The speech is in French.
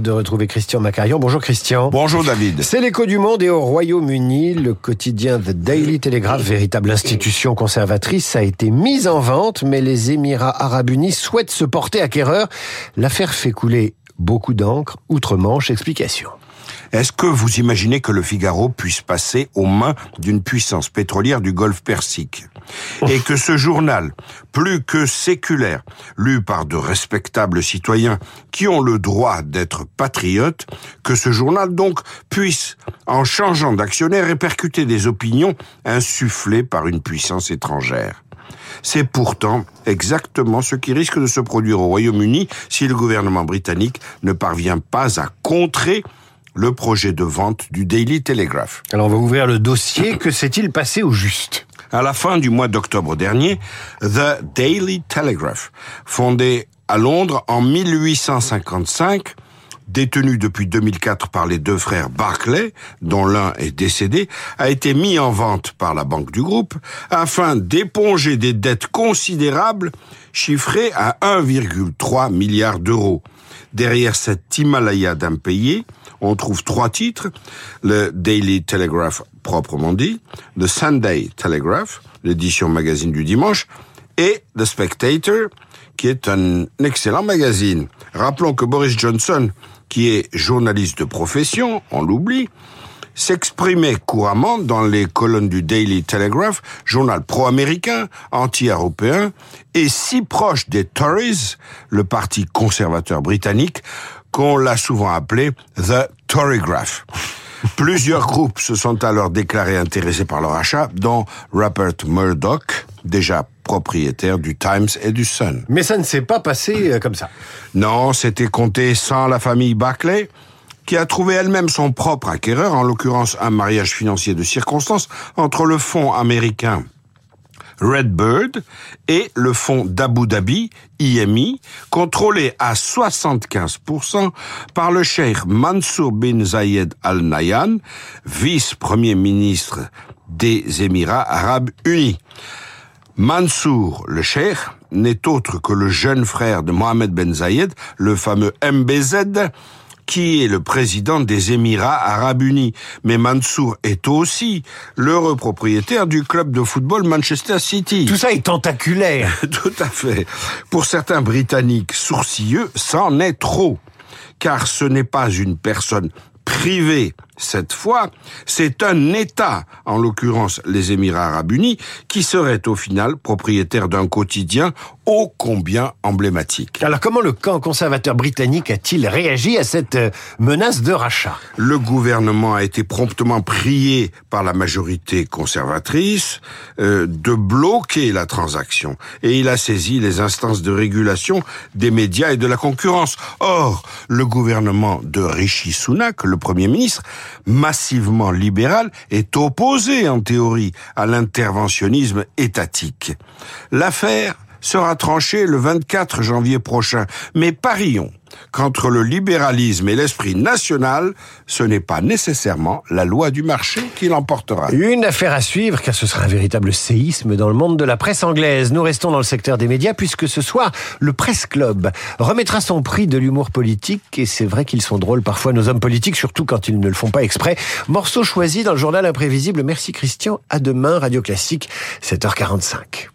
de retrouver Christian Macarion. Bonjour Christian. Bonjour David. C'est l'écho du monde et au Royaume-Uni, le quotidien The Daily Telegraph, véritable institution conservatrice, a été mise en vente, mais les Émirats arabes unis souhaitent se porter acquéreur. L'affaire fait couler beaucoup d'encre, outre-Manche, explication. Est-ce que vous imaginez que le Figaro puisse passer aux mains d'une puissance pétrolière du Golfe Persique Et que ce journal, plus que séculaire, lu par de respectables citoyens qui ont le droit d'être patriotes, que ce journal donc puisse, en changeant d'actionnaire, répercuter des opinions insufflées par une puissance étrangère? C'est pourtant exactement ce qui risque de se produire au Royaume-Uni si le gouvernement britannique ne parvient pas à contrer le projet de vente du Daily Telegraph. Alors on va ouvrir le dossier. Que s'est-il passé au juste? À la fin du mois d'octobre dernier, The Daily Telegraph, fondé à Londres en 1855, détenu depuis 2004 par les deux frères Barclay, dont l'un est décédé, a été mis en vente par la banque du groupe afin d'éponger des dettes considérables chiffrées à 1,3 milliard d'euros. Derrière cet Himalaya d'impayés, on trouve trois titres. Le Daily Telegraph proprement dit, le Sunday Telegraph, l'édition magazine du dimanche, et The Spectator, qui est un excellent magazine. Rappelons que Boris Johnson, qui est journaliste de profession, on l'oublie, s'exprimait couramment dans les colonnes du Daily Telegraph, journal pro-américain, anti-européen, et si proche des Tories, le parti conservateur britannique, qu'on l'a souvent appelé The Torygraph. Plusieurs groupes se sont alors déclarés intéressés par leur achat, dont Rupert Murdoch, déjà propriétaire du Times et du Sun. Mais ça ne s'est pas passé euh, comme ça. Non, c'était compté sans la famille Barclay, qui a trouvé elle-même son propre acquéreur, en l'occurrence un mariage financier de circonstance entre le fonds américain Redbird et le fonds d'Abu Dhabi, IMI, contrôlé à 75% par le cheikh Mansour bin Zayed Al Nahyan, vice-premier ministre des Émirats arabes unis. Mansour, le cheikh, n'est autre que le jeune frère de Mohamed Ben Zayed, le fameux MBZ, qui est le président des Émirats arabes unis? Mais Mansour est aussi l'heureux propriétaire du club de football Manchester City. Tout ça est tentaculaire. Tout à fait. Pour certains Britanniques sourcilleux, c'en est trop. Car ce n'est pas une personne privée cette fois, c'est un État, en l'occurrence les Émirats arabes unis, qui serait au final propriétaire d'un quotidien ô combien emblématique. Alors comment le camp conservateur britannique a-t-il réagi à cette euh, menace de rachat? Le gouvernement a été promptement prié par la majorité conservatrice euh, de bloquer la transaction et il a saisi les instances de régulation des médias et de la concurrence. Or, le gouvernement de Rishi Sunak, le Premier ministre, massivement libéral, est opposé en théorie à l'interventionnisme étatique. L'affaire sera tranchée le 24 janvier prochain, mais parions qu'entre le libéralisme et l'esprit national, ce n'est pas nécessairement la loi du marché qui l'emportera. Une affaire à suivre, car ce sera un véritable séisme dans le monde de la presse anglaise. Nous restons dans le secteur des médias, puisque ce soir, le Presse Club remettra son prix de l'humour politique, et c'est vrai qu'ils sont drôles parfois, nos hommes politiques, surtout quand ils ne le font pas exprès. Morceau choisi dans le journal imprévisible. Merci Christian, à demain, Radio Classique, 7h45.